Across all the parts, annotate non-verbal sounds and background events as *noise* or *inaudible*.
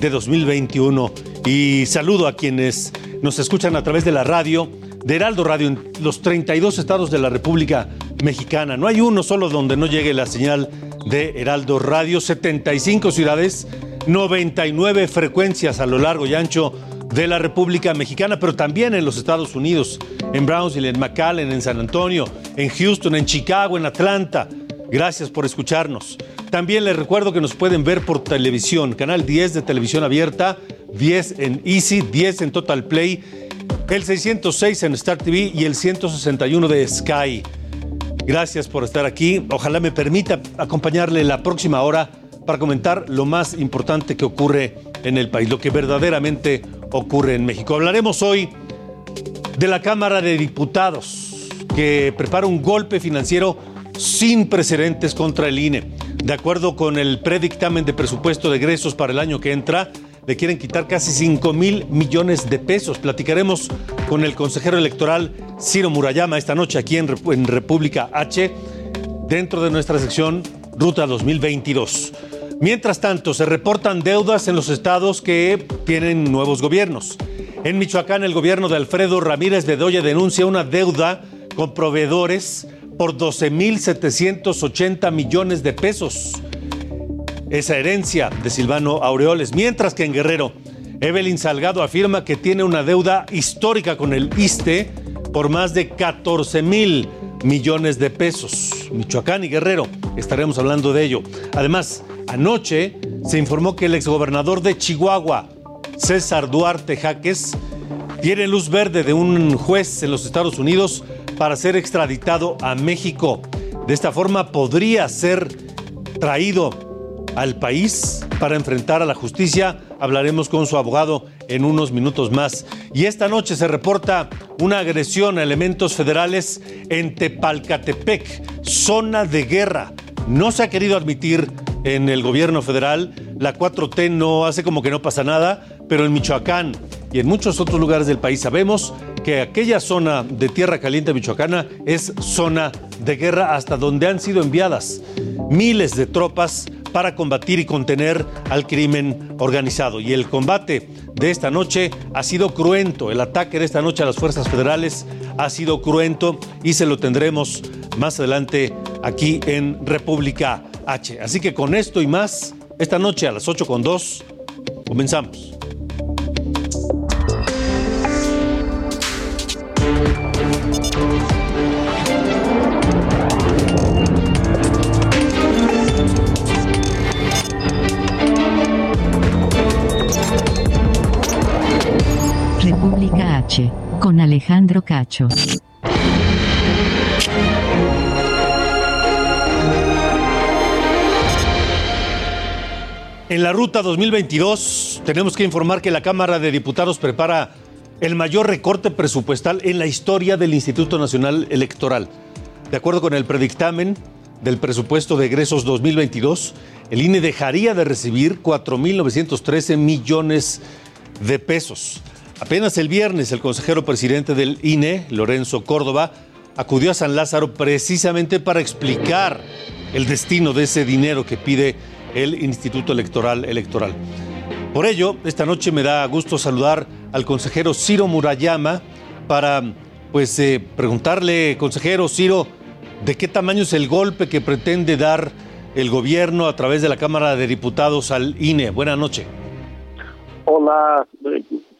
de 2021 y saludo a quienes nos escuchan a través de la radio, de Heraldo Radio, en los 32 estados de la República Mexicana. No hay uno solo donde no llegue la señal de Heraldo Radio, 75 ciudades, 99 frecuencias a lo largo y ancho de la República Mexicana, pero también en los Estados Unidos, en Brownsville, en McAllen, en San Antonio, en Houston, en Chicago, en Atlanta. Gracias por escucharnos. También les recuerdo que nos pueden ver por televisión, canal 10 de televisión abierta, 10 en Easy, 10 en Total Play, el 606 en Star TV y el 161 de Sky. Gracias por estar aquí. Ojalá me permita acompañarle la próxima hora para comentar lo más importante que ocurre en el país, lo que verdaderamente ocurre en México. Hablaremos hoy de la Cámara de Diputados, que prepara un golpe financiero sin precedentes contra el INE. De acuerdo con el predictamen de presupuesto de egresos para el año que entra, le quieren quitar casi 5 mil millones de pesos. Platicaremos con el consejero electoral Ciro Murayama esta noche aquí en, en República H, dentro de nuestra sección Ruta 2022. Mientras tanto, se reportan deudas en los estados que tienen nuevos gobiernos. En Michoacán, el gobierno de Alfredo Ramírez de Doya denuncia una deuda con proveedores por 12.780 millones de pesos. Esa herencia de Silvano Aureoles. Mientras que en Guerrero, Evelyn Salgado afirma que tiene una deuda histórica con el ISTE por más de 14 mil millones de pesos. Michoacán y Guerrero, estaremos hablando de ello. Además, anoche se informó que el exgobernador de Chihuahua, César Duarte Jaques, tiene luz verde de un juez en los Estados Unidos para ser extraditado a México. De esta forma podría ser traído al país para enfrentar a la justicia. Hablaremos con su abogado en unos minutos más. Y esta noche se reporta una agresión a elementos federales en Tepalcatepec, zona de guerra. No se ha querido admitir en el gobierno federal. La 4T no hace como que no pasa nada, pero en Michoacán y en muchos otros lugares del país sabemos que aquella zona de tierra caliente michoacana es zona de guerra hasta donde han sido enviadas miles de tropas para combatir y contener al crimen organizado. Y el combate de esta noche ha sido cruento, el ataque de esta noche a las fuerzas federales ha sido cruento y se lo tendremos más adelante aquí en República H. Así que con esto y más, esta noche a las 8 con 2, comenzamos. República H, con Alejandro Cacho. En la ruta 2022 tenemos que informar que la Cámara de Diputados prepara el mayor recorte presupuestal en la historia del Instituto Nacional Electoral. De acuerdo con el predictamen del presupuesto de egresos 2022, el INE dejaría de recibir 4.913 millones de pesos. Apenas el viernes el consejero presidente del INE, Lorenzo Córdoba, acudió a San Lázaro precisamente para explicar el destino de ese dinero que pide el Instituto Electoral Electoral. Por ello, esta noche me da gusto saludar al consejero Ciro Murayama para pues eh, preguntarle, consejero Ciro, ¿de qué tamaño es el golpe que pretende dar el gobierno a través de la Cámara de Diputados al INE? Buenas noches. Hola,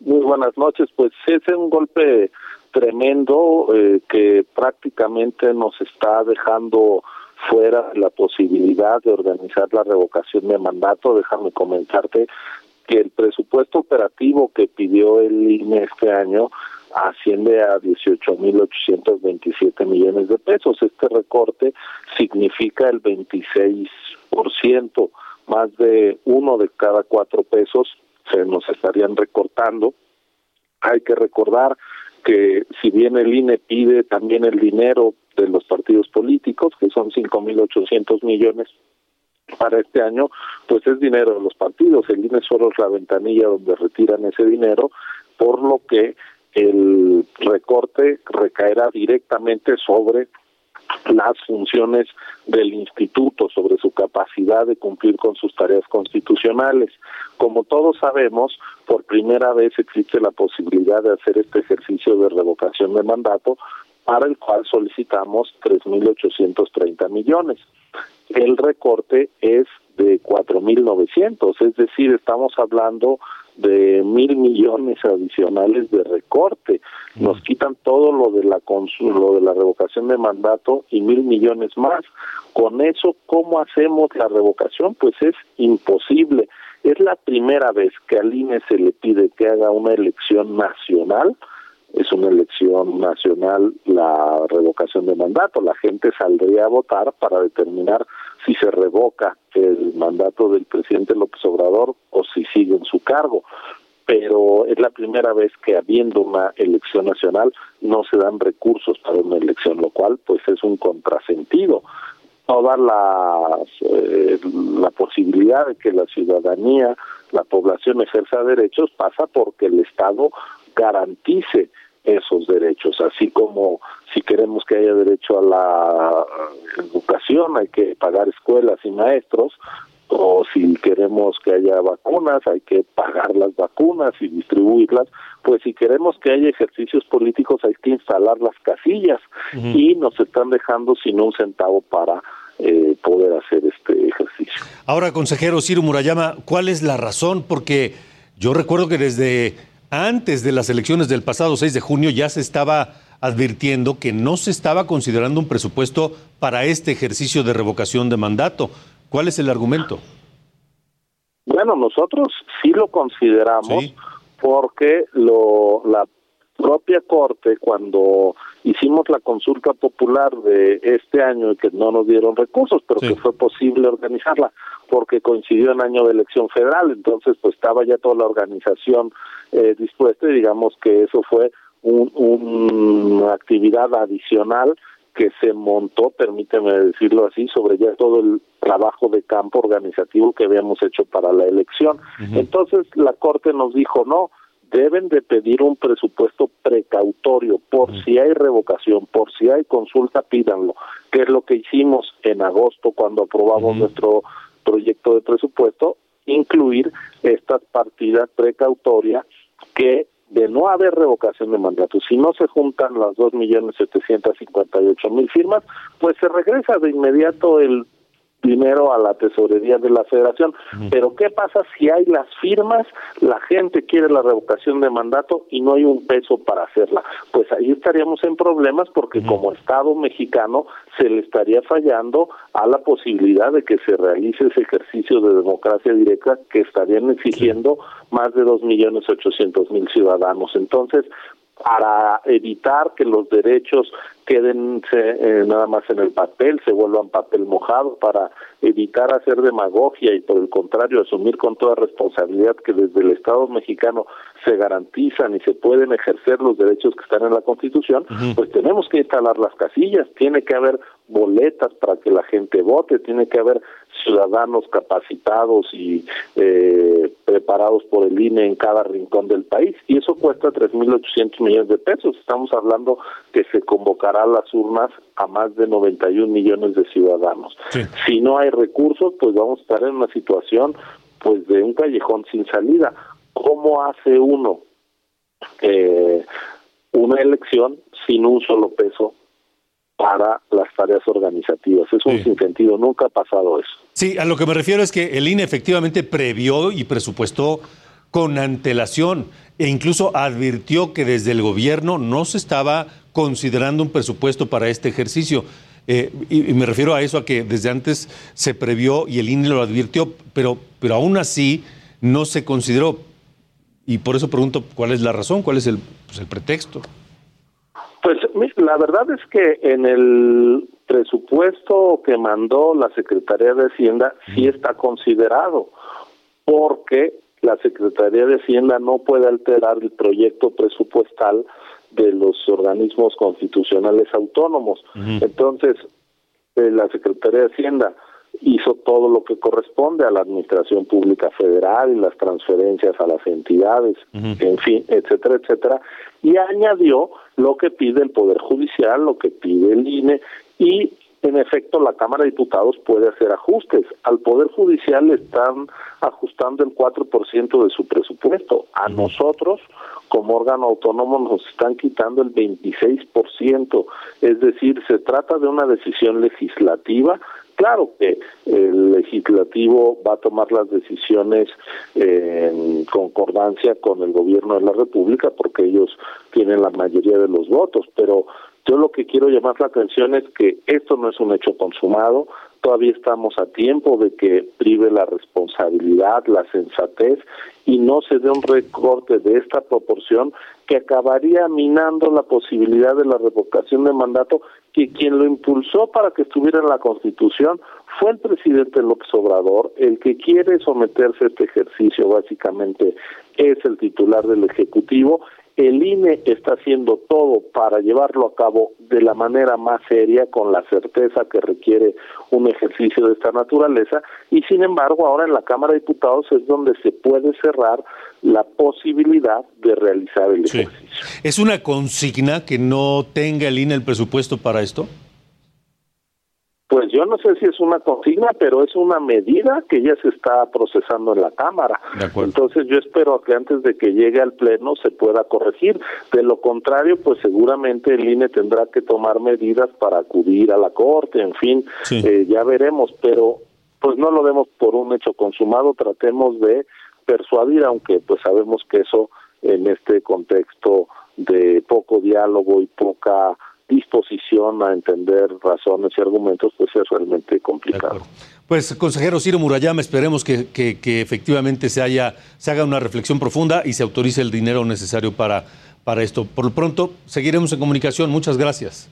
muy buenas noches. Pues es un golpe tremendo eh, que prácticamente nos está dejando fuera la posibilidad de organizar la revocación de mandato. Déjame comentarte que el presupuesto operativo que pidió el INE este año asciende a 18.827 millones de pesos. Este recorte significa el 26%, más de uno de cada cuatro pesos se nos estarían recortando. Hay que recordar que si bien el INE pide también el dinero de los partidos políticos, que son 5.800 millones para este año, pues es dinero de los partidos. El INE solo es la ventanilla donde retiran ese dinero, por lo que el recorte recaerá directamente sobre las funciones del instituto sobre su capacidad de cumplir con sus tareas constitucionales. Como todos sabemos, por primera vez existe la posibilidad de hacer este ejercicio de revocación de mandato para el cual solicitamos 3.830 millones. El recorte es de 4.900, es decir, estamos hablando de mil millones adicionales de recorte. Nos mm. quitan todo lo de la lo de la revocación de mandato y mil millones más. Con eso, ¿cómo hacemos la revocación? Pues es imposible. Es la primera vez que al INE se le pide que haga una elección nacional es una elección nacional la revocación de mandato. La gente saldría a votar para determinar si se revoca el mandato del presidente López Obrador o si sigue en su cargo. Pero es la primera vez que habiendo una elección nacional no se dan recursos para una elección, lo cual pues es un contrasentido. Toda la, eh, la posibilidad de que la ciudadanía, la población ejerza derechos pasa porque el Estado garantice esos derechos, así como si queremos que haya derecho a la educación hay que pagar escuelas y maestros, o si queremos que haya vacunas hay que pagar las vacunas y distribuirlas, pues si queremos que haya ejercicios políticos hay que instalar las casillas y nos están dejando sin un centavo para eh, poder hacer este ejercicio. Ahora, consejero Ciro Murayama, ¿cuál es la razón? Porque yo recuerdo que desde antes de las elecciones del pasado 6 de junio ya se estaba advirtiendo que no se estaba considerando un presupuesto para este ejercicio de revocación de mandato. ¿Cuál es el argumento? Bueno, nosotros sí lo consideramos porque lo, la propia Corte, cuando hicimos la consulta popular de este año y que no nos dieron recursos, pero que fue posible organizarla porque coincidió en año de elección federal, entonces pues estaba ya toda la organización eh, dispuesta y digamos que eso fue una actividad adicional que se montó, permíteme decirlo así, sobre ya todo el trabajo de campo organizativo que habíamos hecho para la elección. Entonces la Corte nos dijo, no, deben de pedir un presupuesto precautorio por si hay revocación, por si hay consulta, pídanlo, que es lo que hicimos en agosto cuando aprobamos nuestro proyecto de presupuesto, incluir estas partidas precautorias que de no haber revocación de mandato, si no se juntan las dos millones setecientos cincuenta y ocho mil firmas, pues se regresa de inmediato el dinero a la tesorería de la federación. Pero ¿qué pasa si hay las firmas, la gente quiere la revocación de mandato y no hay un peso para hacerla? Pues ahí estaríamos en problemas porque como Estado mexicano se le estaría fallando a la posibilidad de que se realice ese ejercicio de democracia directa que estarían exigiendo más de dos millones ochocientos mil ciudadanos. Entonces, para evitar que los derechos queden eh, nada más en el papel, se vuelvan papel mojado, para evitar hacer demagogia y por el contrario asumir con toda responsabilidad que desde el Estado mexicano se garantizan y se pueden ejercer los derechos que están en la Constitución, pues tenemos que instalar las casillas, tiene que haber boletas para que la gente vote, tiene que haber ciudadanos capacitados y eh, preparados por el INE en cada rincón del país y eso cuesta 3.800 millones de pesos. Estamos hablando que se convocará a las urnas a más de 91 millones de ciudadanos. Si no hay recursos, pues vamos a estar en una situación pues de un callejón sin salida. ¿Cómo hace uno eh, una elección sin un solo peso para las tareas organizativas. Es un sinsentido, nunca ha pasado eso. Sí, a lo que me refiero es que el INE efectivamente previó y presupuestó con antelación e incluso advirtió que desde el gobierno no se estaba considerando un presupuesto para este ejercicio. Eh, y, me refiero a eso, a que desde antes se previó y el INE lo advirtió, pero, pero aún así no se consideró. Y por eso pregunto cuál es la razón, cuál es el, pues, el pretexto. Pues la verdad es que en el presupuesto que mandó la Secretaría de Hacienda sí está considerado, porque la Secretaría de Hacienda no puede alterar el proyecto presupuestal de los organismos constitucionales autónomos. Entonces, eh, la Secretaría de Hacienda hizo todo lo que corresponde a la Administración Pública Federal y las transferencias a las entidades, en fin, etcétera, etcétera, y añadió lo que pide el Poder Judicial, lo que pide el INE y en efecto la Cámara de Diputados puede hacer ajustes. Al Poder Judicial le están ajustando el 4% de su presupuesto. A nosotros, como órgano autónomo, nos están quitando el 26%. Es decir, se trata de una decisión legislativa Claro que el legislativo va a tomar las decisiones en concordancia con el gobierno de la República porque ellos tienen la mayoría de los votos, pero yo lo que quiero llamar la atención es que esto no es un hecho consumado, todavía estamos a tiempo de que prive la responsabilidad, la sensatez y no se dé un recorte de esta proporción que acabaría minando la posibilidad de la revocación de mandato que quien lo impulsó para que estuviera en la Constitución fue el presidente López Obrador, el que quiere someterse a este ejercicio básicamente es el titular del Ejecutivo el INE está haciendo todo para llevarlo a cabo de la manera más seria, con la certeza que requiere un ejercicio de esta naturaleza, y sin embargo ahora en la Cámara de Diputados es donde se puede cerrar la posibilidad de realizar el ejercicio. ¿Es una consigna que no tenga el INE el presupuesto para esto? Pues yo no sé si es una consigna, pero es una medida que ya se está procesando en la Cámara. Entonces yo espero que antes de que llegue al Pleno se pueda corregir. De lo contrario, pues seguramente el INE tendrá que tomar medidas para acudir a la Corte, en fin, eh, ya veremos, pero pues no lo vemos por un hecho consumado, tratemos de persuadir, aunque pues sabemos que eso en este contexto de poco diálogo y poca disposición a entender razones y argumentos, pues es realmente complicado. Pues, consejero Ciro Murayama, esperemos que, que, efectivamente se, haya, se haga una reflexión profunda y se autorice el dinero necesario para, para esto. Por lo pronto, seguiremos en comunicación. Muchas gracias.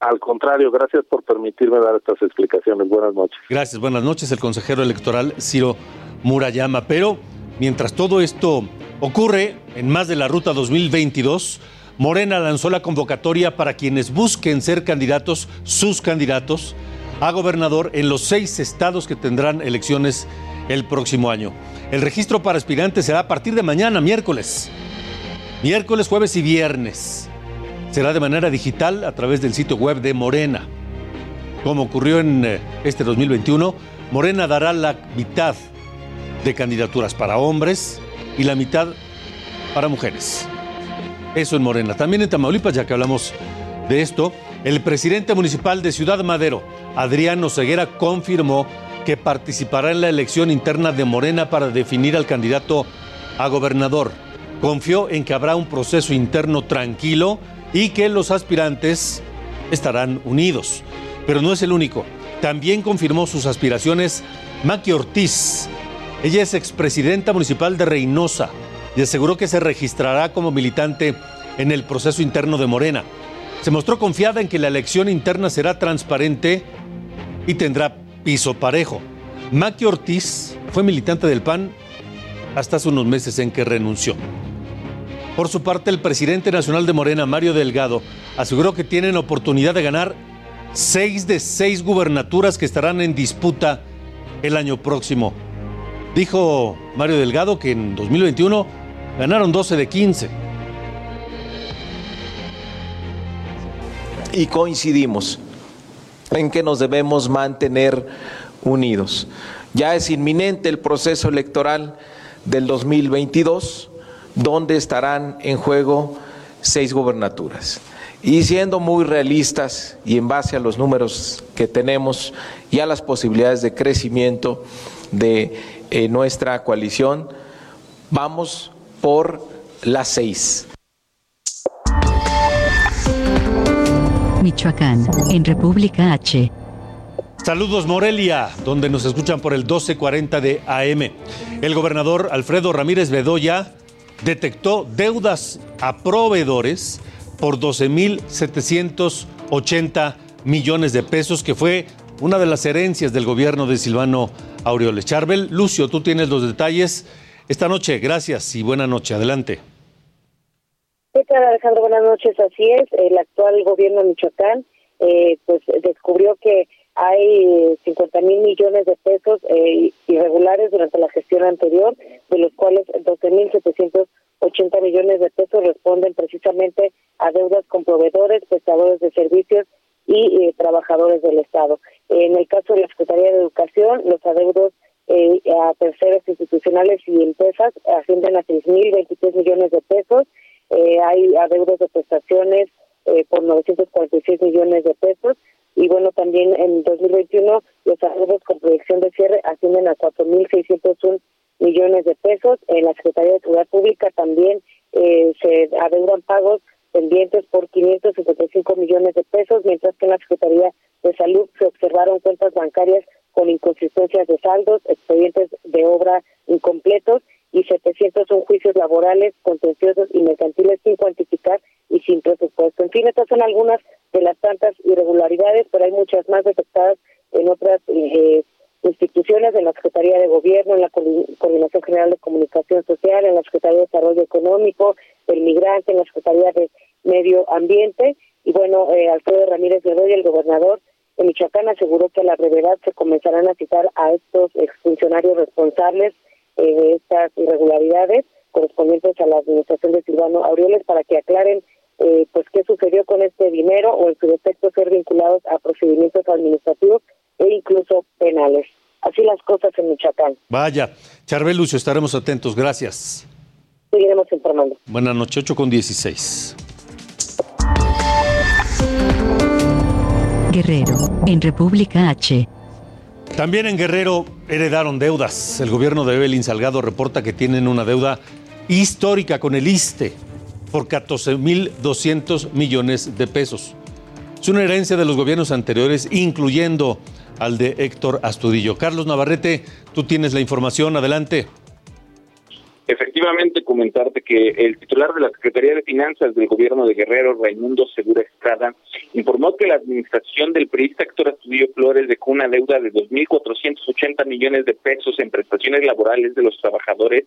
Al contrario, gracias por permitirme dar estas explicaciones. Buenas noches. Gracias, buenas noches, el consejero electoral Ciro Murayama. Pero mientras todo esto ocurre en más de la ruta 2022, Morena lanzó la convocatoria para quienes busquen ser candidatos, sus candidatos, a gobernador en los seis estados que tendrán elecciones el próximo año. El registro para aspirantes será a partir de mañana, miércoles. Miércoles, jueves y viernes. Será de manera digital a través del sitio web de Morena. Como ocurrió en eh, este 2021, Morena dará la mitad de candidaturas para hombres y la mitad para mujeres. Eso en Morena. También en Tamaulipas, ya que hablamos de esto, el presidente municipal de Ciudad Madero, Adriano Ceguera, confirmó que participará en la elección interna de Morena para definir al candidato a gobernador. Confió en que habrá un proceso interno tranquilo y que los aspirantes estarán unidos. Pero no es el único. También confirmó sus aspiraciones Maki Ortiz. Ella es expresidenta municipal de Reynosa y aseguró que se registrará como militante en el proceso interno de Morena. Se mostró confiada en que la elección interna será transparente y tendrá piso parejo. Maki Ortiz fue militante del PAN hasta hace unos meses en que renunció. Por su parte, el presidente nacional de Morena, Mario Delgado, aseguró que tienen oportunidad de ganar seis de seis gubernaturas que estarán en disputa el año próximo. Dijo Mario Delgado que en 2021 Ganaron 12 de 15. Y coincidimos en que nos debemos mantener unidos. Ya es inminente el proceso electoral del 2022, donde estarán en juego seis gobernaturas. Y siendo muy realistas y en base a los números que tenemos y a las posibilidades de crecimiento de eh, nuestra coalición, vamos por las seis. Michoacán, en República H. Saludos Morelia, donde nos escuchan por el 1240 de AM. El gobernador Alfredo Ramírez Bedoya detectó deudas a proveedores por 12.780 millones de pesos, que fue una de las herencias del gobierno de Silvano Aureoles. Charbel, Lucio, tú tienes los detalles esta noche. Gracias y buena noche. Adelante. ¿Qué tal, Alejandro? Buenas noches. Así es, el actual gobierno de Michoacán eh, pues descubrió que hay 50 mil millones de pesos eh, irregulares durante la gestión anterior, de los cuales 12 mil 780 millones de pesos responden precisamente a deudas con proveedores, prestadores de servicios y eh, trabajadores del Estado. En el caso de la Secretaría de Educación, los adeudos eh, a terceros institucionales y empresas ascienden a 6.023 millones de pesos. Eh, hay adeudos de prestaciones eh, por 946 millones de pesos. Y bueno, también en 2021 los adeudos con proyección de cierre ascienden a 4.601 millones de pesos. En la Secretaría de Seguridad Pública también eh, se adeudan pagos pendientes por 555 millones de pesos, mientras que en la Secretaría de Salud se observaron cuentas bancarias con inconsistencias de saldos, expedientes de obra incompletos y 700 son juicios laborales, contenciosos y mercantiles sin cuantificar y sin presupuesto. En fin, estas son algunas de las tantas irregularidades, pero hay muchas más detectadas en otras eh, instituciones, en la Secretaría de Gobierno, en la Coordinación General de Comunicación Social, en la Secretaría de Desarrollo Económico, el Migrante, en la Secretaría de Medio Ambiente. Y bueno, eh, Alfredo Ramírez Bedoya, el gobernador de Michoacán, aseguró que a la brevedad se comenzarán a citar a estos exfuncionarios responsables eh, de estas irregularidades correspondientes a la administración de Silvano Aureoles para que aclaren eh, pues qué sucedió con este dinero o en su defecto ser vinculados a procedimientos administrativos e incluso penales. Así las cosas en Michoacán. Vaya, Charbel Lucio, estaremos atentos. Gracias. Seguiremos informando. Buenas noches, 8 con 16. Guerrero, en República H. También en Guerrero heredaron deudas. El gobierno de Evelyn Salgado reporta que tienen una deuda histórica con el ISTE por 14.200 millones de pesos. Es una herencia de los gobiernos anteriores, incluyendo al de Héctor Astudillo. Carlos Navarrete, tú tienes la información, adelante. Efectivamente, comentarte que el titular de la Secretaría de Finanzas del gobierno de Guerrero, Raimundo Segura Estrada, informó que la administración del periodista Héctor Astudillo Flores dejó una deuda de 2.480 millones de pesos en prestaciones laborales de los trabajadores,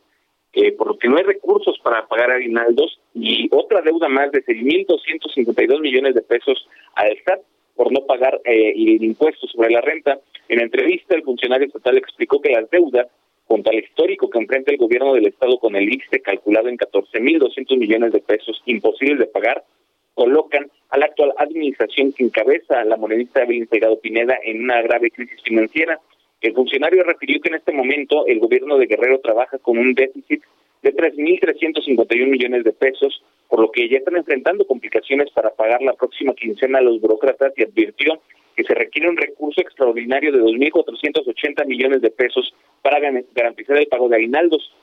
eh, por lo que no hay recursos para pagar aguinaldos, y otra deuda más de 6.252 millones de pesos al SAT por no pagar eh, el impuesto sobre la renta. En entrevista, el funcionario estatal explicó que las deudas contra el histórico que enfrenta el gobierno del Estado con el ISTE, calculado en 14.200 millones de pesos, imposibles de pagar, colocan a la actual administración que encabeza la monedista Evelyn Salgado Pineda en una grave crisis financiera. El funcionario refirió que en este momento el gobierno de Guerrero trabaja con un déficit de 3.351 millones de pesos, por lo que ya están enfrentando complicaciones para pagar la próxima quincena a los burócratas y advirtió que se requiere un recurso extraordinario de 2.480 millones de pesos para garantizar el pago de aguinaldos.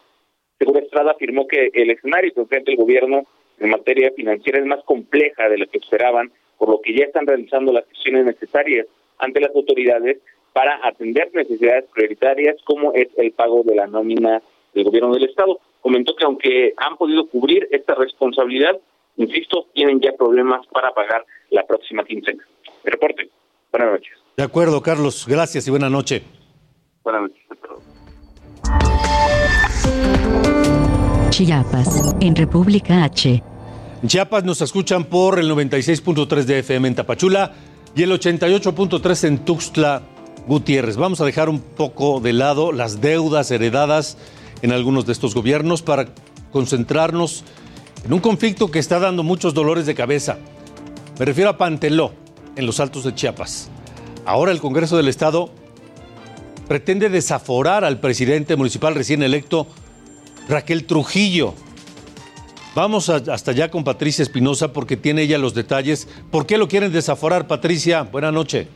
Segura Estrada afirmó que el escenario que enfrenta el gobierno en materia financiera es más compleja de lo que esperaban, por lo que ya están realizando las acciones necesarias ante las autoridades para atender necesidades prioritarias como es el pago de la nómina del gobierno del Estado. Comentó que aunque han podido cubrir esta responsabilidad, insisto, tienen ya problemas para pagar la próxima quincena. reporte. Buenas noches. De acuerdo, Carlos. Gracias y buena noche. Buenas noches. Chiapas, en República H. En Chiapas nos escuchan por el 96.3 de FM en Tapachula y el 88.3 en Tuxtla Gutiérrez. Vamos a dejar un poco de lado las deudas heredadas en algunos de estos gobiernos para concentrarnos en un conflicto que está dando muchos dolores de cabeza. Me refiero a Panteló, en los Altos de Chiapas. Ahora el Congreso del Estado pretende desaforar al presidente municipal recién electo, Raquel Trujillo. Vamos hasta allá con Patricia Espinosa porque tiene ella los detalles. ¿Por qué lo quieren desaforar, Patricia? Buenas noches.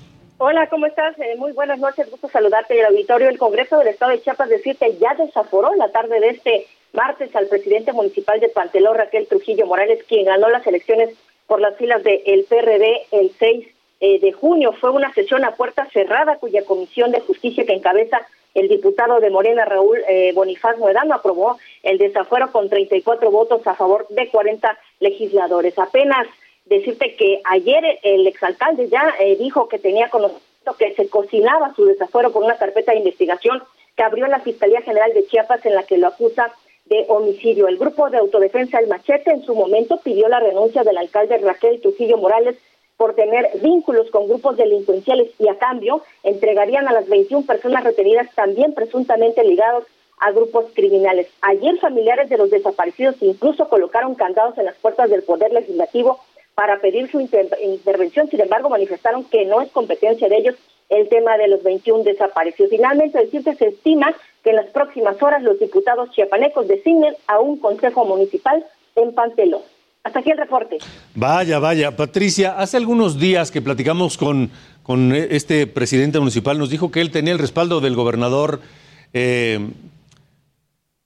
Hola, ¿cómo estás? Eh, muy buenas noches, gusto saludarte en el auditorio. El Congreso del Estado de Chiapas decirte ya desaforó la tarde de este martes al presidente municipal de Panteló, Raquel Trujillo Morales, quien ganó las elecciones por las filas del PRD el 6 eh, de junio. Fue una sesión a puerta cerrada cuya comisión de justicia que encabeza el diputado de Morena, Raúl eh, Bonifaz Muedano, aprobó el desafuero con 34 votos a favor de 40 legisladores. Apenas decirte que ayer el exalcalde ya eh, dijo que tenía conocimiento que se cocinaba su desafuero por una carpeta de investigación que abrió la Fiscalía General de Chiapas en la que lo acusa de homicidio. El grupo de autodefensa El Machete en su momento pidió la renuncia del alcalde Raquel Trujillo Morales por tener vínculos con grupos delincuenciales y a cambio entregarían a las 21 personas retenidas también presuntamente ligados a grupos criminales. Ayer familiares de los desaparecidos incluso colocaron candados en las puertas del Poder Legislativo para pedir su intervención, sin embargo manifestaron que no es competencia de ellos el tema de los 21 desaparecidos. Finalmente, decirte, se estima que en las próximas horas los diputados chiapanecos designen a un consejo municipal en Pantelón. Hasta aquí el reporte. Vaya, vaya. Patricia, hace algunos días que platicamos con, con este presidente municipal, nos dijo que él tenía el respaldo del gobernador eh,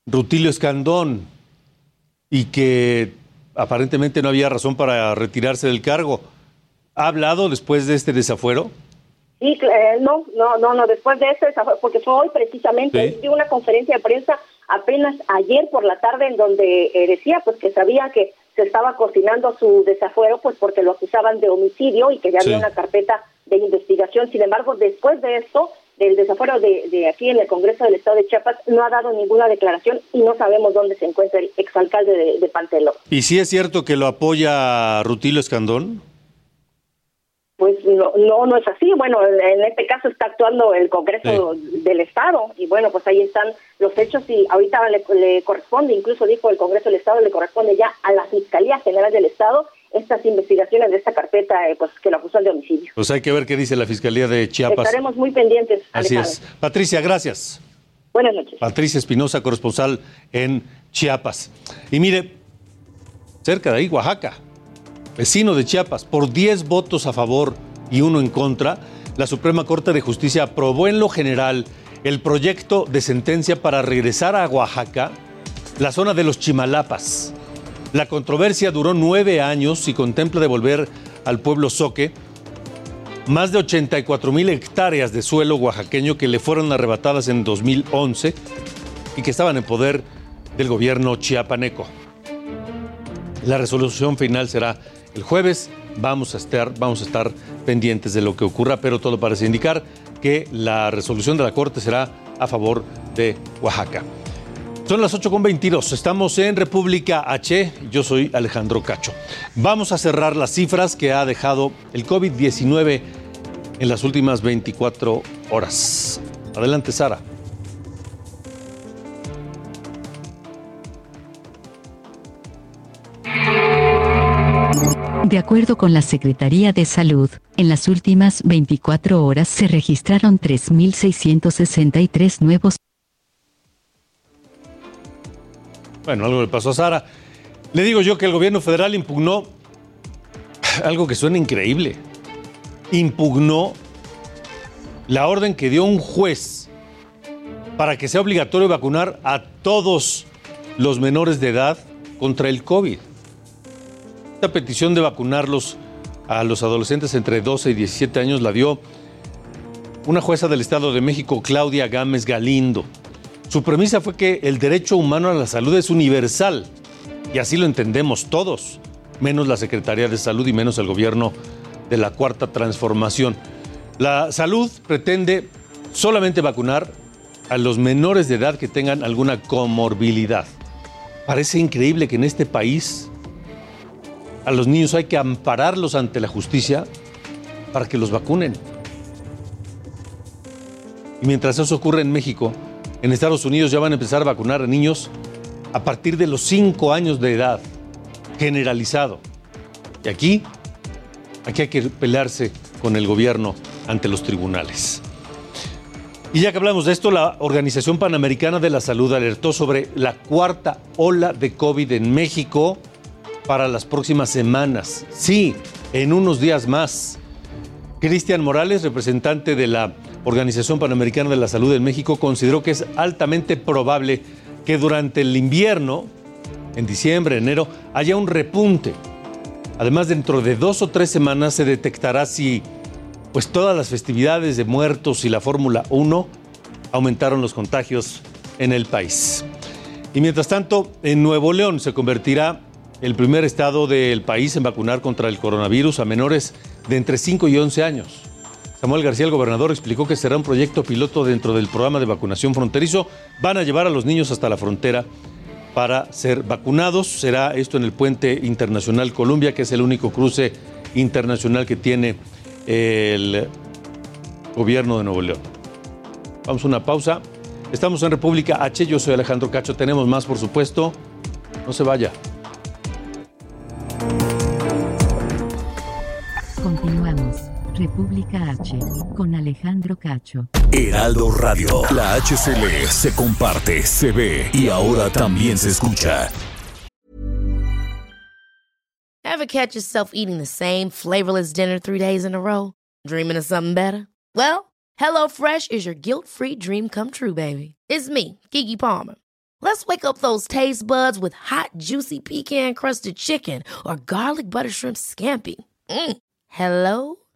Rutilio Escandón y que aparentemente no había razón para retirarse del cargo. ¿Ha hablado después de este desafuero? Sí, eh, no, no, no, no, después de este desafuero, porque fue hoy precisamente, dio una conferencia de prensa apenas ayer por la tarde en donde eh, decía pues que sabía que se estaba cocinando su desafuero pues porque lo acusaban de homicidio y que ya había una carpeta de investigación. Sin embargo, después de esto, del desafuero de, aquí en el Congreso del Estado de Chiapas, no ha dado ninguna declaración y no sabemos dónde se encuentra el exalcalde de, de Pantelo. ¿Y si es cierto que lo apoya Rutilo Escandón? Pues no, no, no es así. Bueno, en este caso está actuando el Congreso del Estado y bueno, pues ahí están los hechos y ahorita le, corresponde, incluso dijo el Congreso del Estado, le corresponde ya a la Fiscalía General del Estado estas investigaciones de esta carpeta eh, pues que lo acusó de homicidio. Pues hay que ver qué dice la Fiscalía de Chiapas. Estaremos muy pendientes. Así es. Patricia, gracias. Buenas noches. Patricia Espinosa, corresponsal en Chiapas. Y mire, cerca de ahí, Oaxaca vecino de Chiapas, por 10 votos a favor y uno en contra, la Suprema Corte de Justicia aprobó en lo general el proyecto de sentencia para regresar a Oaxaca, la zona de los Chimalapas. La controversia duró nueve años y contempla devolver al pueblo Soque más de 84 mil hectáreas de suelo oaxaqueño que le fueron arrebatadas en 2011 y que estaban en poder del gobierno chiapaneco. La resolución final será el jueves vamos a estar, vamos a estar pendientes de lo que ocurra, pero todo parece indicar que la resolución de la Corte será a favor de Oaxaca. Son las 8.22, estamos en República H, yo soy Alejandro Cacho. Vamos a cerrar las cifras que ha dejado el COVID-19 en las últimas 24 horas. Adelante, Sara. De acuerdo con la Secretaría de Salud, en las últimas 24 horas se registraron 3.663 nuevos. Bueno, algo le pasó a Sara. Le digo yo que el gobierno federal impugnó algo que suena increíble. Impugnó la orden que dio un juez para que sea obligatorio vacunar a todos los menores de edad contra el COVID. Esta petición de vacunarlos a los adolescentes entre 12 y 17 años la dio una jueza del Estado de México, Claudia Gámez Galindo. Su premisa fue que el derecho humano a la salud es universal y así lo entendemos todos, menos la Secretaría de Salud y menos el gobierno de la Cuarta Transformación. La salud pretende solamente vacunar a los menores de edad que tengan alguna comorbilidad. Parece increíble que en este país a los niños hay que ampararlos ante la justicia para que los vacunen. Y mientras eso ocurre en México, en Estados Unidos ya van a empezar a vacunar a niños a partir de los 5 años de edad, generalizado. Y aquí, aquí hay que pelearse con el gobierno ante los tribunales. Y ya que hablamos de esto, la Organización Panamericana de la Salud alertó sobre la cuarta ola de COVID en México para las próximas semanas. Sí, en unos días más. Cristian Morales, representante de la Organización Panamericana de la Salud en México, consideró que es altamente probable que durante el invierno, en diciembre, enero, haya un repunte. Además, dentro de dos o tres semanas se detectará si pues todas las festividades de muertos y la Fórmula 1 aumentaron los contagios en el país. Y mientras tanto, en Nuevo León se convertirá el primer estado del país en vacunar contra el coronavirus a menores de entre 5 y 11 años. Samuel García, el gobernador, explicó que será un proyecto piloto dentro del programa de vacunación fronterizo. Van a llevar a los niños hasta la frontera para ser vacunados. Será esto en el puente internacional Columbia, que es el único cruce internacional que tiene el gobierno de Nuevo León. Vamos a una pausa. Estamos en República H. Yo soy Alejandro Cacho. Tenemos más, por supuesto. No se vaya. República H. Con Alejandro Cacho. Heraldo Radio. La HCL se comparte, se ve y ahora también se escucha. Ever catch yourself eating the same flavorless dinner three days in a row? Dreaming of something better? Well, HelloFresh is your guilt-free dream come true, baby. It's me, Kiki Palmer. Let's wake up those taste buds with hot, juicy pecan-crusted chicken or garlic butter shrimp scampi. Mm. Hello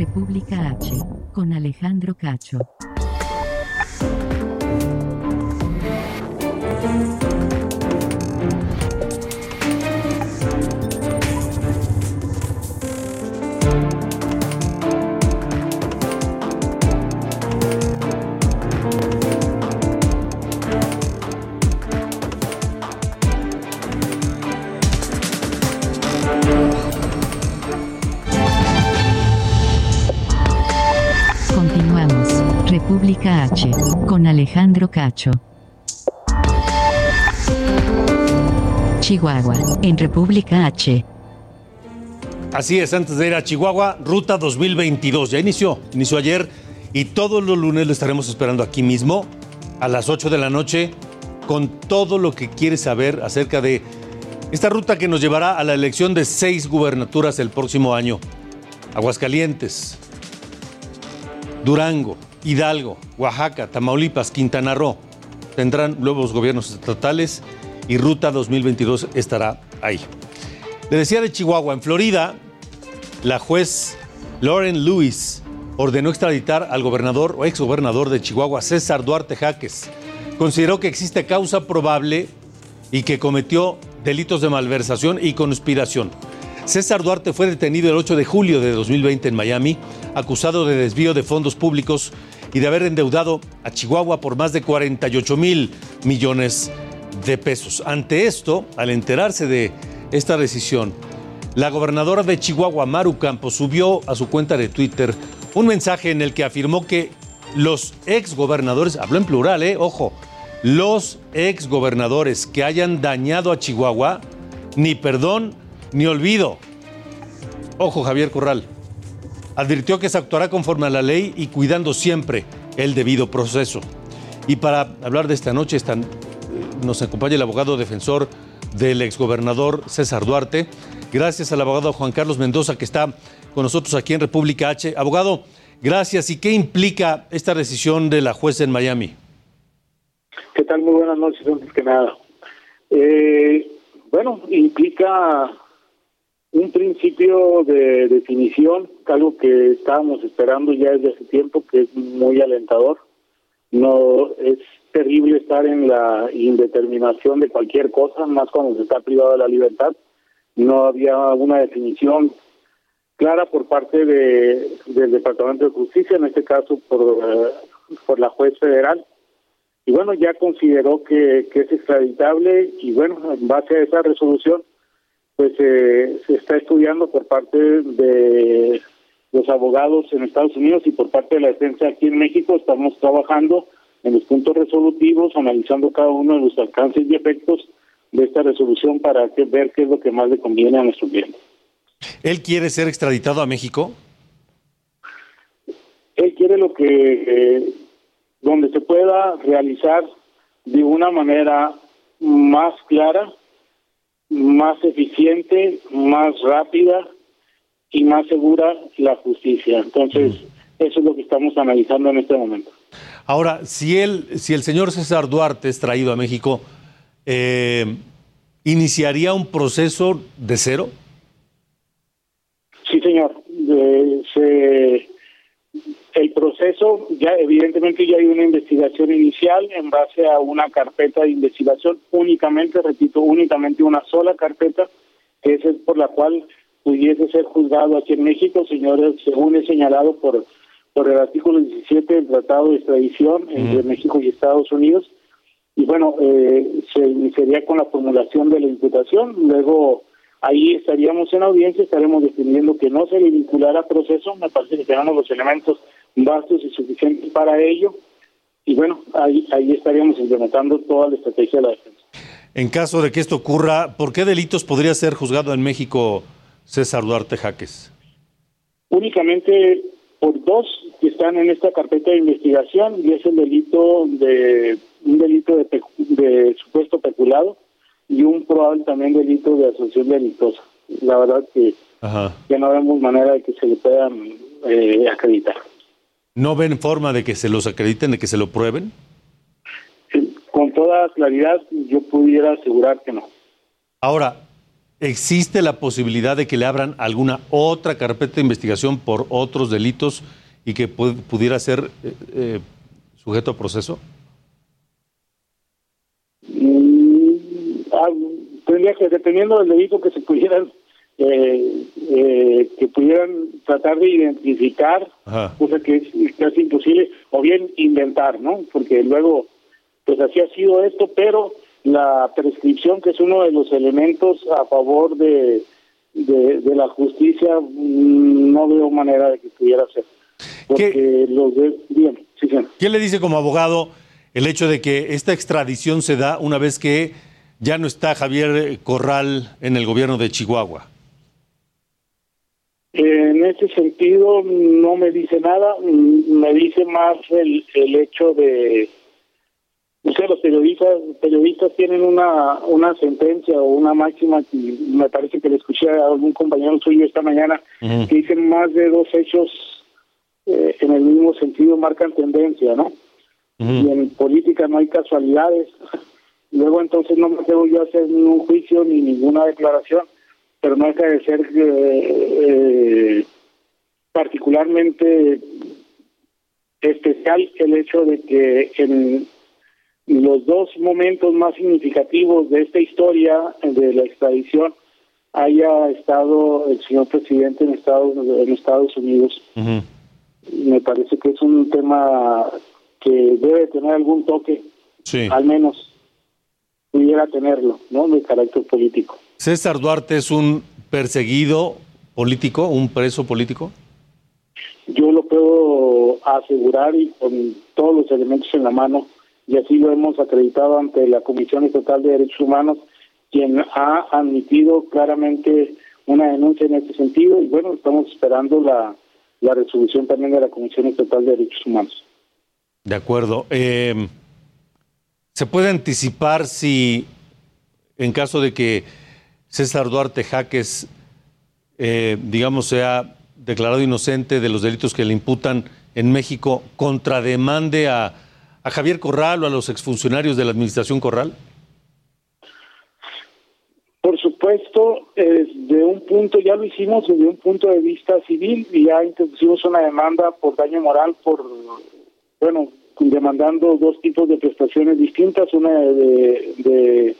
República H. Con Alejandro Cacho. Con Alejandro Cacho. Chihuahua. En República H. Así es, antes de ir a Chihuahua, Ruta 2022. Ya inició, inició ayer y todos los lunes lo estaremos esperando aquí mismo a las 8 de la noche con todo lo que quiere saber acerca de esta ruta que nos llevará a la elección de seis gubernaturas el próximo año. Aguascalientes, Durango, Hidalgo, Oaxaca, Tamaulipas, Quintana Roo tendrán nuevos gobiernos estatales y Ruta 2022 estará ahí. Le decía de Chihuahua, en Florida, la juez Lauren Lewis ordenó extraditar al gobernador o exgobernador de Chihuahua, César Duarte Jaques. Consideró que existe causa probable y que cometió delitos de malversación y conspiración. César Duarte fue detenido el 8 de julio de 2020 en Miami, acusado de desvío de fondos públicos y de haber endeudado a Chihuahua por más de 48 mil millones de pesos. Ante esto, al enterarse de esta decisión, la gobernadora de Chihuahua, Maru Campos, subió a su cuenta de Twitter un mensaje en el que afirmó que los exgobernadores, habló en plural, eh, ojo, los exgobernadores que hayan dañado a Chihuahua, ni perdón ni olvido. Ojo, Javier Corral. Advirtió que se actuará conforme a la ley y cuidando siempre el debido proceso. Y para hablar de esta noche están, eh, nos acompaña el abogado defensor del exgobernador César Duarte. Gracias al abogado Juan Carlos Mendoza que está con nosotros aquí en República H. Abogado, gracias. ¿Y qué implica esta decisión de la jueza en Miami? ¿Qué tal? Muy buenas noches, antes que nada. Eh, bueno, implica un principio de definición, algo que estábamos esperando ya desde hace tiempo, que es muy alentador. No es terrible estar en la indeterminación de cualquier cosa, más cuando se está privado de la libertad. No había una definición clara por parte de, del Departamento de Justicia, en este caso por, eh, por la juez federal. Y bueno, ya consideró que, que es extraditable y bueno, en base a esa resolución, pues eh, se está estudiando por parte de los abogados en Estados Unidos y por parte de la defensa aquí en México. Estamos trabajando en los puntos resolutivos, analizando cada uno de los alcances y efectos de esta resolución para que, ver qué es lo que más le conviene a nuestro cliente. ¿Él quiere ser extraditado a México? Él quiere lo que, eh, donde se pueda realizar de una manera más clara más eficiente, más rápida y más segura la justicia. Entonces, eso es lo que estamos analizando en este momento. Ahora, si él, si el señor César Duarte es traído a México, eh, iniciaría un proceso de cero? Sí, señor. se, el proceso, ya evidentemente ya hay una investigación inicial en base a una carpeta de investigación únicamente, repito, únicamente una sola carpeta, que es por la cual pudiese ser juzgado aquí en México, señores, según es señalado por, por el artículo 17 del Tratado de Extradición entre México y Estados Unidos. Y bueno, eh, se iniciaría con la formulación de la imputación, luego ahí estaríamos en audiencia, estaremos defendiendo que no se le vinculara a proceso, me parece que tenemos los elementos vastos y suficientes para ello, y bueno, ahí, ahí estaríamos implementando toda la estrategia de la defensa. En caso de que esto ocurra, ¿por qué delitos podría ser juzgado en México César Duarte Jaques? Únicamente por dos que están en esta carpeta de investigación y es el delito de un delito de, de supuesto peculado y un probable también delito de asociación delictosa. La verdad que ya no vemos manera de que se le puedan eh, acreditar. ¿No ven forma de que se los acrediten, de que se lo prueben? Con toda claridad, yo pudiera asegurar que no. Ahora, ¿existe la posibilidad de que le abran alguna otra carpeta de investigación por otros delitos y que pudiera ser eh, eh, sujeto a proceso? Mm, ah, tendría que, dependiendo del delito que se pudieran eh, eh, que pudieran tratar de identificar, cosa que es casi imposible, o bien inventar, ¿no? Porque luego, pues así ha sido esto, pero la prescripción, que es uno de los elementos a favor de, de, la justicia, mm, no veo manera de que pudiera ser. Porque ¿Qué, los de, bien, sí, ¿Qué le dice como abogado el hecho de que esta extradición se da una vez que ya no está Javier Corral en el gobierno de Chihuahua? En ese sentido no me dice nada, me dice más el, el hecho de, no sé, los periodistas periodistas tienen una una sentencia o una máxima que me parece que le escuché a algún compañero suyo esta mañana que dicen más de dos hechos eh, en el mismo sentido marcan tendencia, ¿no? Y en política no hay casualidades. *laughs* Luego entonces no me debo yo hacer ningún juicio ni ninguna declaración pero no deja de ser eh, particularmente especial el hecho de que en los dos momentos más significativos de esta historia de la extradición haya estado el señor presidente en Estados en Estados Unidos. Me parece que es un tema que debe tener algún toque, al menos pudiera tenerlo, ¿no? De carácter político. ¿César Duarte es un perseguido político, un preso político? Yo lo puedo asegurar y con todos los elementos en la mano, y así lo hemos acreditado ante la Comisión Estatal de Derechos Humanos, quien ha admitido claramente una denuncia en este sentido, y bueno, estamos esperando la, resolución también de la Comisión Estatal de Derechos Humanos. De acuerdo. Eh, ¿Se puede anticipar si, en caso de que César Duarte Jaques, eh, digamos, sea declarado inocente de los delitos que le imputan en México, contrademande a, a Javier Corral o a los exfuncionarios de la administración Corral? Por supuesto, desde un punto, ya lo hicimos desde un punto de vista civil y ya introducimos una demanda por daño moral, por, bueno, demandando dos tipos de prestaciones distintas, una de de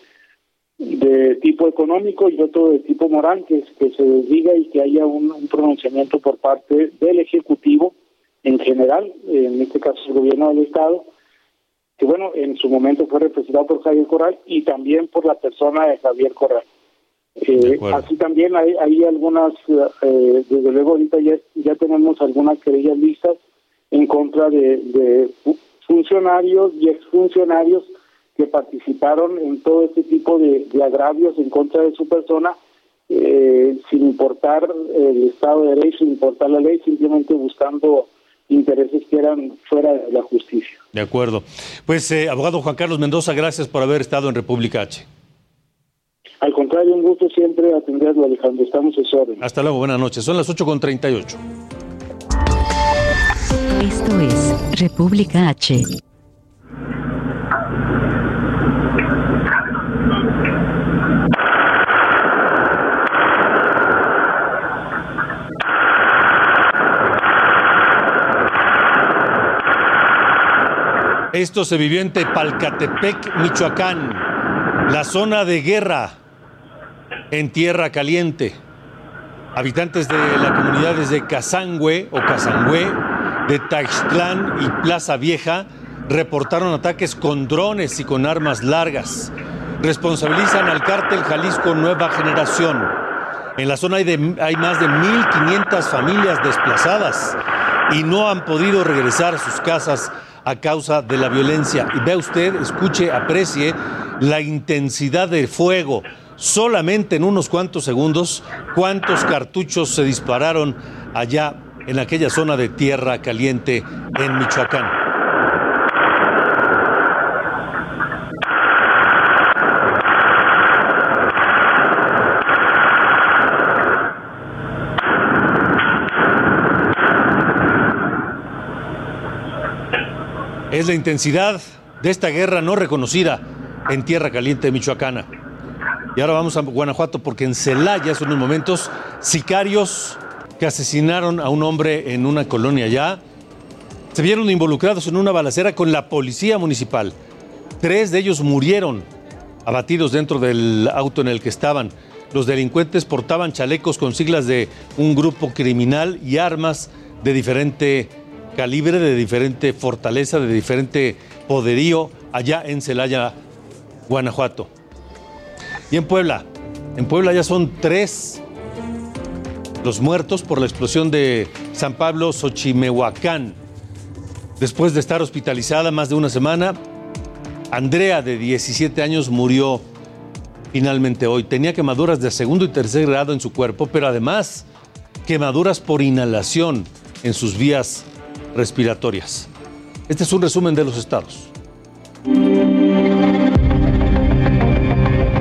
tipo económico y otro de tipo moral, que, que se diga y que haya un, pronunciamiento por parte del Ejecutivo en general, en este caso el gobierno del Estado, que bueno, en su momento fue representado por Javier Corral y también por la persona de Javier Corral. Eh, así también hay, hay algunas, eh, desde luego ahorita ya, ya tenemos algunas querellas listas en contra de, de funcionarios y exfuncionarios que participaron en todo este tipo de, agravios en contra de su persona, eh, sin importar el Estado de Derecho, sin importar la ley, simplemente buscando intereses que eran fuera de la justicia. De acuerdo. Pues, eh, abogado Juan Carlos Mendoza, gracias por haber estado en República H. Al contrario, un gusto siempre atenderlo, Alejandro. Estamos en su orden. Hasta luego, buenas noches. Son las 8.38. Esto es República H. Esto se vivió en Tepalcatepec, Michoacán, la zona de guerra en Tierra Caliente. Habitantes de la comunidades de Casangüe o Casangüe, de Taixtlán y Plaza Vieja reportaron ataques con drones y con armas largas. Responsabilizan al cártel Jalisco Nueva Generación. En la zona hay, hay más de 1.500 familias desplazadas y no han podido regresar a sus casas a causa de la violencia. Y vea usted, escuche, aprecie la intensidad de fuego. Solamente en unos cuantos segundos, cuántos cartuchos se dispararon allá en aquella zona de tierra caliente en Michoacán. La intensidad de esta guerra no reconocida en tierra caliente michoacana. Y ahora vamos a Guanajuato porque en Celaya hace unos momentos sicarios que asesinaron a un hombre en una colonia allá se vieron involucrados en una balacera con la policía municipal. Tres de ellos murieron abatidos dentro del auto en el que estaban. Los delincuentes portaban chalecos con siglas de un grupo criminal y armas de diferente calibre, de diferente fortaleza, de diferente poderío allá en Celaya, Guanajuato. Y en Puebla, en Puebla ya son tres los muertos por la explosión de San Pablo Xochimehuacán. Después de estar hospitalizada más de una semana, Andrea, de 17 años, murió finalmente hoy. Tenía quemaduras de segundo y tercer grado en su cuerpo, pero además quemaduras por inhalación en sus vías respiratorias. Este es un resumen de los estados.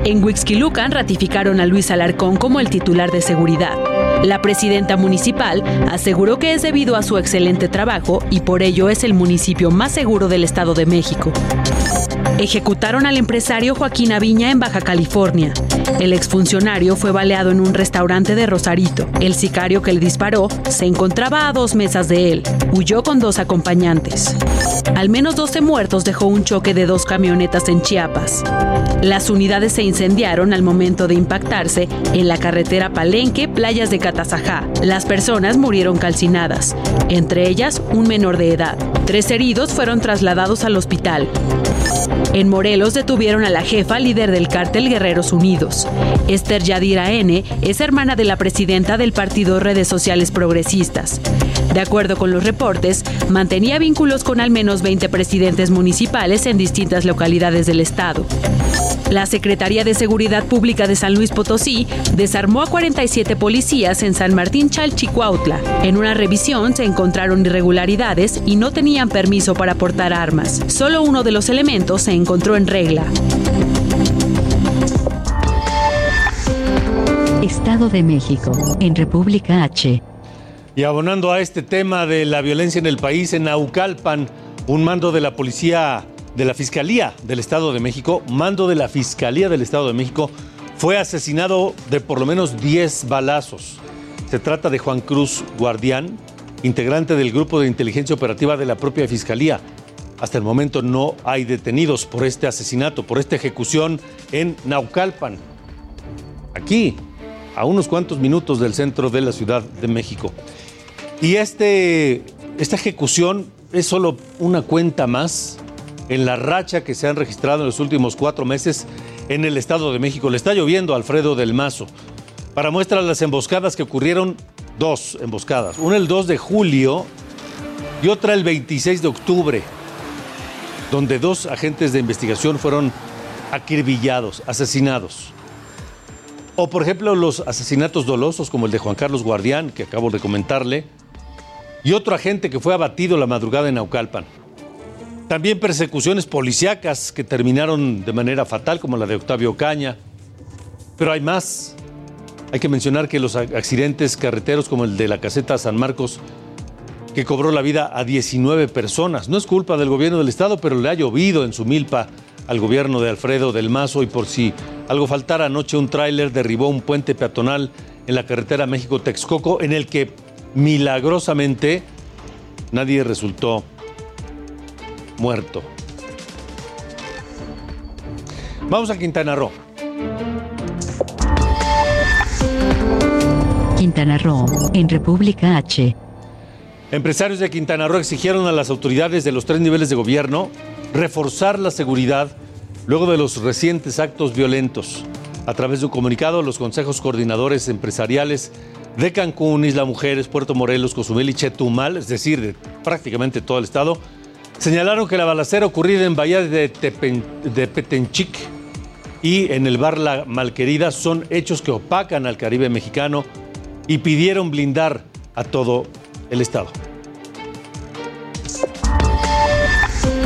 En Huixquilucan ratificaron a Luis Alarcón como el titular de seguridad. La presidenta municipal aseguró que es debido a su excelente trabajo y por ello es el municipio más seguro del Estado de México. Ejecutaron al empresario Joaquín Aviña en Baja California. El exfuncionario fue baleado en un restaurante de Rosarito. El sicario que le disparó se encontraba a dos mesas de él. Huyó con dos acompañantes. Al menos 12 muertos dejó un choque de dos camionetas en Chiapas. Las unidades se incendiaron al momento de impactarse en la carretera Palenque, playas de Catazajá. Las personas murieron calcinadas, entre ellas un menor de edad. Tres heridos fueron trasladados al hospital. En Morelos detuvieron a la jefa líder del cártel Guerreros Unidos. Esther Yadira N. es hermana de la presidenta del partido Redes Sociales Progresistas. De acuerdo con los reportes, mantenía vínculos con al menos 20 presidentes municipales en distintas localidades del estado. La Secretaría de Seguridad Pública de San Luis Potosí desarmó a 47 policías en San Martín Chalchicuautla. En una revisión se encontraron irregularidades y no tenían permiso para portar armas. Solo uno de los elementos se encontró en regla. Estado de México, en República H. Y abonando a este tema de la violencia en el país, en Naucalpan, un mando de la policía de la Fiscalía del Estado de México, mando de la Fiscalía del Estado de México, fue asesinado de por lo menos 10 balazos. Se trata de Juan Cruz Guardián, integrante del grupo de inteligencia operativa de la propia Fiscalía. Hasta el momento no hay detenidos por este asesinato, por esta ejecución en Naucalpan, aquí, a unos cuantos minutos del centro de la Ciudad de México. Y este, esta ejecución es solo una cuenta más en la racha que se han registrado en los últimos cuatro meses en el Estado de México. Le está lloviendo Alfredo del Mazo. Para muestra las emboscadas que ocurrieron, dos emboscadas. Una el 2 de julio y otra el 26 de octubre, donde dos agentes de investigación fueron acribillados, asesinados. O por ejemplo los asesinatos dolosos como el de Juan Carlos Guardián, que acabo de comentarle, y otro agente que fue abatido la madrugada en Naucalpan. También persecuciones policíacas que terminaron de manera fatal, como la de Octavio Caña. Pero hay más. Hay que mencionar que los accidentes carreteros, como el de la caseta San Marcos, que cobró la vida a 19 personas, no es culpa del gobierno del Estado, pero le ha llovido en su milpa al gobierno de Alfredo del Mazo y por si algo faltara, anoche un tráiler derribó un puente peatonal en la carretera México-Texcoco en el que milagrosamente nadie resultó muerto. Vamos a Quintana Roo. Quintana Roo, en República H. Empresarios de Quintana Roo exigieron a las autoridades de los tres niveles de gobierno reforzar la seguridad luego de los recientes actos violentos. A través de un comunicado, los consejos coordinadores empresariales de Cancún, Isla Mujeres, Puerto Morelos, Cozumel y Chetumal, es decir, de prácticamente todo el estado, señalaron que la balacera ocurrida en Bahía de, Petenchic y en el bar La Malquerida son hechos que opacan al Caribe mexicano y pidieron blindar a todo el estado.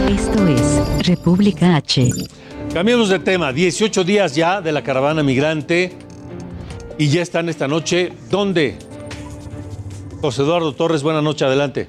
Esto es República H. Cambiamos de tema. 18 días ya de la caravana migrante y ya están esta noche. ¿Dónde? José Eduardo Torres, buenas noches, adelante.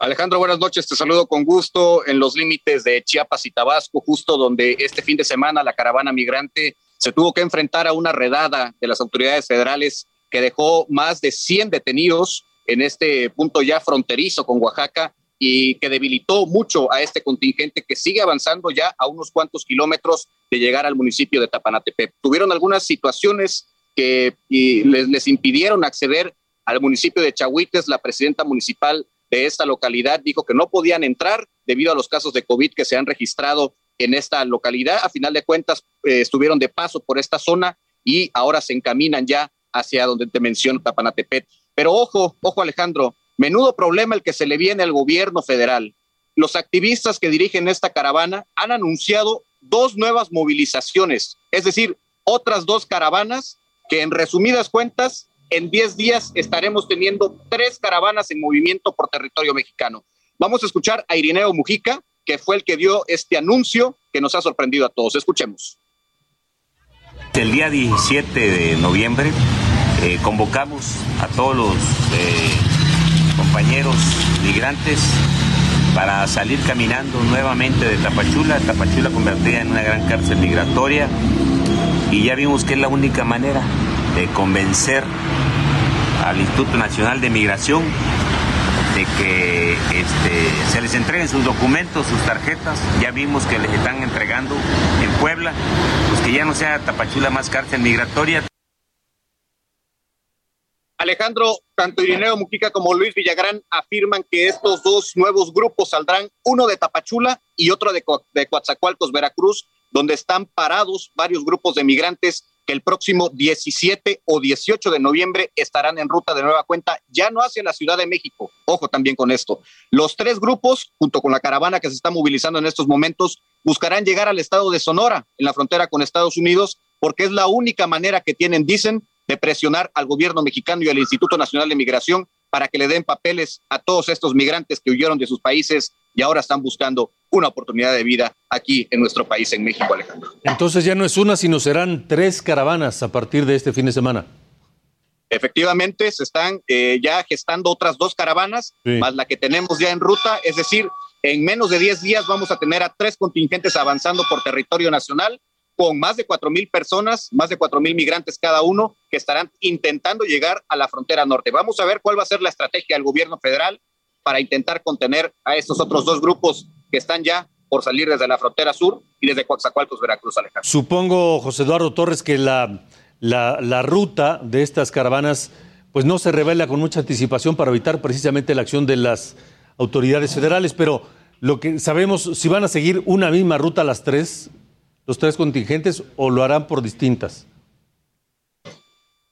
Alejandro, buenas noches. Te saludo con gusto en los límites de Chiapas y Tabasco, justo donde este fin de semana la caravana migrante se tuvo que enfrentar a una redada de las autoridades federales que dejó más de 100 detenidos en este punto ya fronterizo con Oaxaca y que debilitó mucho a este contingente que sigue avanzando ya a unos cuantos kilómetros de llegar al municipio de Tapanatepec. Tuvieron algunas situaciones que les impidieron acceder al municipio de Chahuites. La presidenta municipal de esta localidad dijo que no podían entrar debido a los casos de COVID que se han registrado en esta localidad. A final de cuentas, eh, estuvieron de paso por esta zona y ahora se encaminan ya hacia donde te menciono, Tapanatepec. Pero ojo, ojo Alejandro, menudo problema el que se le viene al gobierno federal. Los activistas que dirigen esta caravana han anunciado dos nuevas movilizaciones, es decir, otras dos caravanas que en resumidas cuentas, en 10 días estaremos teniendo tres caravanas en movimiento por territorio mexicano. Vamos a escuchar a Irineo Mujica, que fue el que dio este anuncio que nos ha sorprendido a todos. Escuchemos. El día 17 de noviembre eh, convocamos a todos los eh, compañeros migrantes para salir caminando nuevamente de Tapachula, Tapachula convertida en una gran cárcel migratoria y ya vimos que es la única manera de convencer al Instituto Nacional de Migración de que este, se les entreguen sus documentos, sus tarjetas. Ya vimos que les están entregando en Puebla, pues que ya no sea Tapachula más cárcel migratoria. Alejandro, tanto Irineo Mujica como Luis Villagrán afirman que estos dos nuevos grupos saldrán, uno de Tapachula y otro de, Co- de Coatzacoalcos, Veracruz, donde están parados varios grupos de migrantes que el próximo 17 o 18 de noviembre estarán en ruta de nueva cuenta, ya no hacia la Ciudad de México. Ojo también con esto. Los tres grupos, junto con la caravana que se está movilizando en estos momentos, buscarán llegar al estado de Sonora, en la frontera con Estados Unidos, porque es la única manera que tienen, dicen, de presionar al gobierno mexicano y al Instituto Nacional de Migración para que le den papeles a todos estos migrantes que huyeron de sus países y ahora están buscando una oportunidad de vida aquí en nuestro país, en México, Alejandro. Entonces ya no es una, sino serán tres caravanas a partir de este fin de semana. Efectivamente, se están eh, ya gestando otras dos caravanas, Sí. más la que tenemos ya en ruta, es decir, en menos de 10 días vamos a tener a tres contingentes avanzando por territorio nacional con más de cuatro mil personas, más de cuatro mil migrantes cada uno que estarán intentando llegar a la frontera norte. Vamos a ver cuál va a ser la estrategia del gobierno federal para intentar contener a estos otros dos grupos que están ya por salir desde la frontera sur y desde Coatzacoalcos, Veracruz, Alejandro. Supongo, José Eduardo Torres, que la, la, la ruta de estas caravanas pues no se revela con mucha anticipación para evitar precisamente la acción de las autoridades federales, pero lo que sabemos, si van a seguir una misma ruta las tres, los tres contingentes, o lo harán por distintas.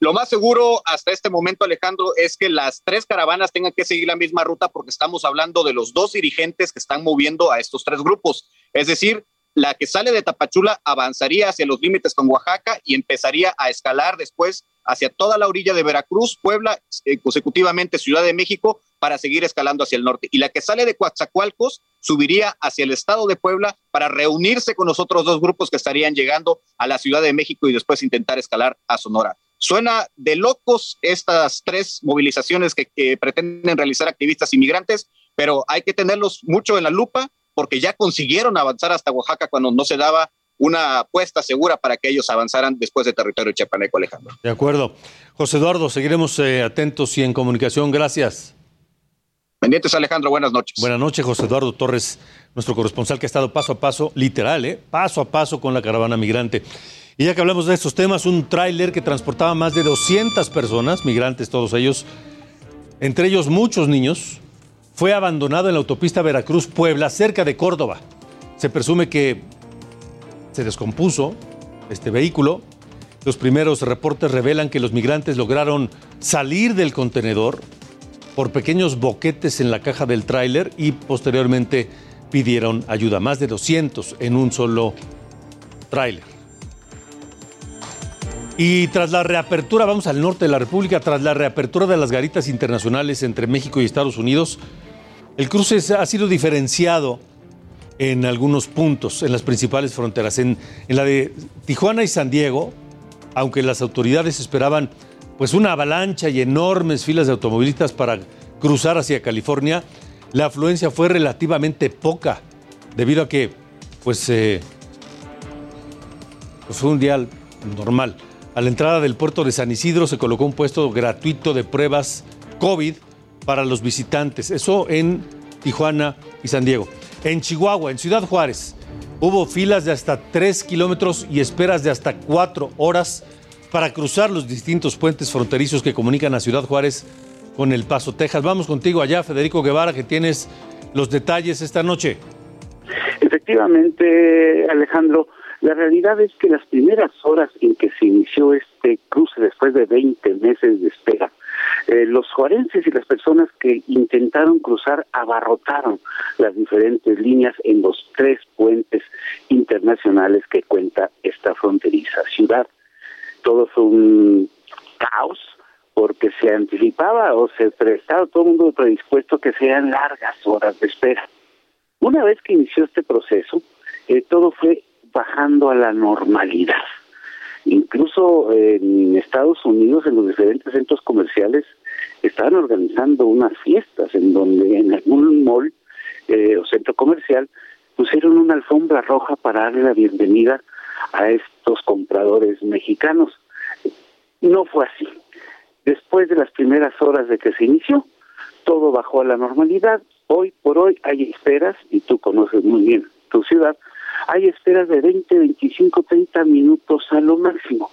Lo más seguro hasta este momento, Alejandro, es que las tres caravanas tengan que seguir la misma ruta porque estamos hablando de los dos dirigentes que están moviendo a estos tres grupos. Es decir, la que sale de Tapachula avanzaría hacia los límites con Oaxaca y empezaría a escalar después hacia toda la orilla de Veracruz, Puebla, eh, consecutivamente Ciudad de México, para seguir escalando hacia el norte. Y la que sale de Coatzacoalcos subiría hacia el estado de Puebla para reunirse con los otros dos grupos que estarían llegando a la Ciudad de México y después intentar escalar a Sonora. Suena de locos estas tres movilizaciones que, que pretenden realizar activistas inmigrantes, pero hay que tenerlos mucho en la lupa porque ya consiguieron avanzar hasta Oaxaca cuando no se daba una apuesta segura para que ellos avanzaran después de territorio chiapaneco, Alejandro. De acuerdo. José Eduardo, seguiremos eh, atentos y en comunicación. Gracias. Pendientes, Alejandro, buenas noches. Buenas noches, José Eduardo Torres, nuestro corresponsal que ha estado paso a paso, literal, ¿eh? paso a paso con la caravana migrante. Y ya que hablamos de estos temas, un tráiler que transportaba más de 200 personas, migrantes todos ellos, entre ellos muchos niños, fue abandonado en la autopista Veracruz-Puebla, cerca de Córdoba. Se presume que se descompuso este vehículo. Los primeros reportes revelan que los migrantes lograron salir del contenedor por pequeños boquetes en la caja del tráiler y posteriormente pidieron ayuda. Más de 200 en un solo tráiler. Y tras la reapertura, vamos al norte de la República, tras la reapertura de las garitas internacionales entre México y Estados Unidos, el cruce ha sido diferenciado en algunos puntos, en las principales fronteras. En, la de Tijuana y San Diego, aunque las autoridades esperaban pues una avalancha y enormes filas de automovilistas para cruzar hacia California, la afluencia fue relativamente poca, debido a que pues, eh, pues fue un día normal. A la entrada del puerto de San Isidro se colocó un puesto gratuito de pruebas COVID para los visitantes. Eso en Tijuana y San Diego. En Chihuahua, en Ciudad Juárez, hubo filas de hasta 3 kilómetros y esperas de hasta 4 horas para cruzar los distintos puentes fronterizos que comunican a Ciudad Juárez con El Paso, Texas. Vamos contigo allá, Federico Guevara, que tienes los detalles esta noche. Efectivamente, Alejandro, la realidad es que las primeras horas en que se inició este cruce después de 20 meses de espera, eh, los juarenses y las personas que intentaron cruzar abarrotaron las diferentes líneas en los tres puentes internacionales que cuenta esta fronteriza ciudad todo fue un caos porque se anticipaba o se prestaba todo el mundo predispuesto que sean largas horas de espera. Una vez que inició este proceso, eh, todo fue bajando a la normalidad. Incluso en Estados Unidos, en los diferentes centros comerciales, estaban organizando unas fiestas en donde en algún mall eh, o centro comercial pusieron una alfombra roja para darle la bienvenida a estos compradores mexicanos. No fue así. Después de las primeras horas de que se inició, todo bajó a la normalidad. Hoy por hoy hay esperas, y tú conoces muy bien tu ciudad, hay esperas de 20, 25, 30 minutos a lo máximo.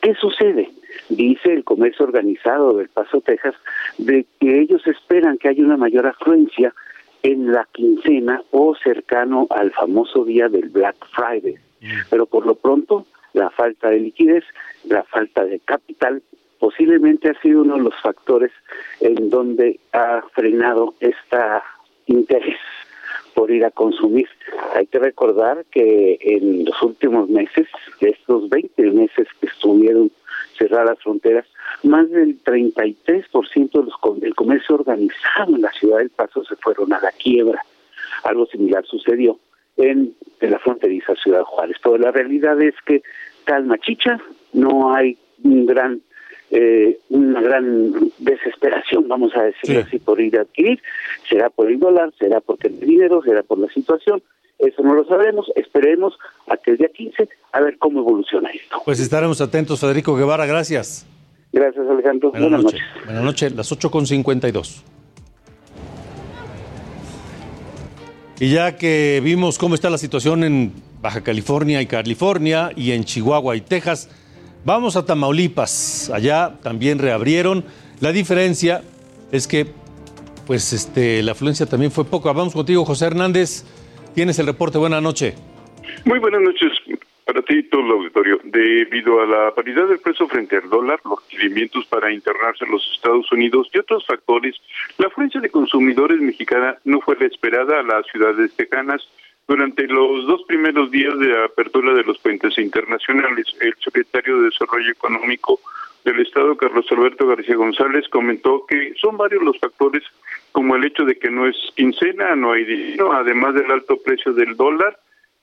¿Qué sucede? Dice el comercio organizado del Paso, Texas, de que ellos esperan que haya una mayor afluencia en la quincena o cercano al famoso día del Black Friday. Pero por lo pronto, la falta de liquidez, la falta de capital, posiblemente ha sido uno de los factores en donde ha frenado este interés por ir a consumir. Hay que recordar que en los últimos meses, de estos 20 meses que estuvieron cerradas fronteras, más del 33% de los, del comercio organizado en la ciudad del Paso se fueron a la quiebra. Algo similar sucedió en, la fronteriza Ciudad Juárez. Pero la realidad es que calma chicha, no hay un gran eh, una gran desesperación, vamos a decirlo así, por ir a adquirir, será por el dólar, será porque el dinero, será por la situación, eso no lo sabemos, esperemos a que el día 15 a ver cómo evoluciona esto. Pues estaremos atentos, Federico Guevara, gracias. Gracias, Alejandro. Buenas, noches. Buenas noches, las 8.52. Y ya que vimos cómo está la situación en Baja California y California y en Chihuahua y Texas, vamos a Tamaulipas. Allá también reabrieron. La diferencia es que pues este la afluencia también fue poca. Vamos contigo, José Hernández. Tienes el reporte. Buenas noches. Muy buenas noches para ti y todo el auditorio. Debido a la paridad del precio frente al dólar, los requerimientos para internarse en los Estados Unidos y otros factores, la afluencia de consumidores mexicana no fue la esperada a las ciudades tejanas. Durante los dos primeros días de apertura de los puentes internacionales, el secretario de Desarrollo Económico del Estado, Carlos Alberto García González, comentó que son varios los factores, como el hecho de que no es quincena, no hay dinero, además del alto precio del dólar,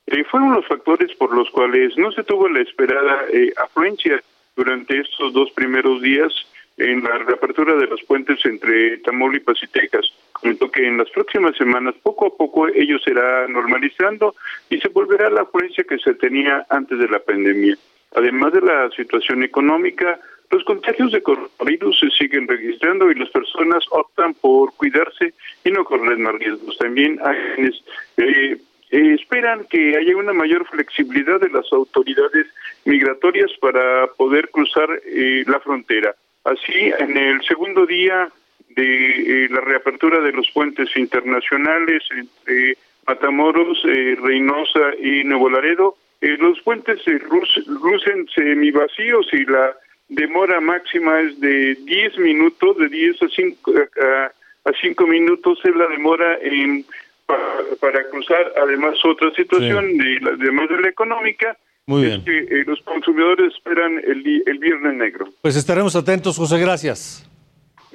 eh, fueron los factores por los cuales no se tuvo la esperada eh, afluencia durante estos dos primeros días en la reapertura de los puentes entre Tamaulipas y Texas. Comentó que en las próximas semanas, poco a poco, ello será normalizando y se volverá la afluencia que se tenía antes de la pandemia. Además de la situación económica, los contagios de coronavirus se siguen registrando y las personas optan por cuidarse y no correr más riesgos. También hay eh, eh, esperan que haya una mayor flexibilidad de las autoridades migratorias para poder cruzar eh, la frontera. Así, en el segundo día de la reapertura de los puentes internacionales entre Matamoros, Reynosa y Nuevo Laredo, los puentes lucen semivacíos y la demora máxima es de 10 minutos, de 10 a 5, a, 5 minutos es la demora en, para, cruzar. Además, otra situación, de la, además de la económica, Muy es que eh, los consumidores esperan el, el Viernes Negro. Pues estaremos atentos, José, gracias.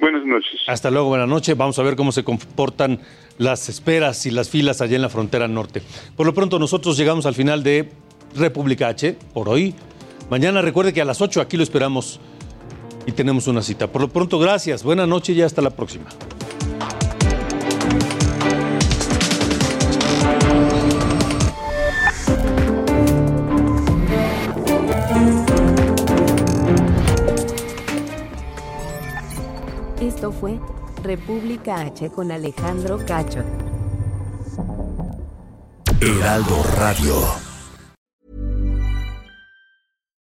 Buenas noches. Hasta luego, buenas noches. Vamos a ver cómo se comportan las esperas y las filas allá en la frontera norte. Por lo pronto, nosotros llegamos al final de República H por hoy. Mañana recuerde que a las 8 aquí lo esperamos y tenemos una cita. Por lo pronto, gracias, buena noche y hasta la próxima. Esto fue República H con Alejandro Cacho. Heraldo Radio.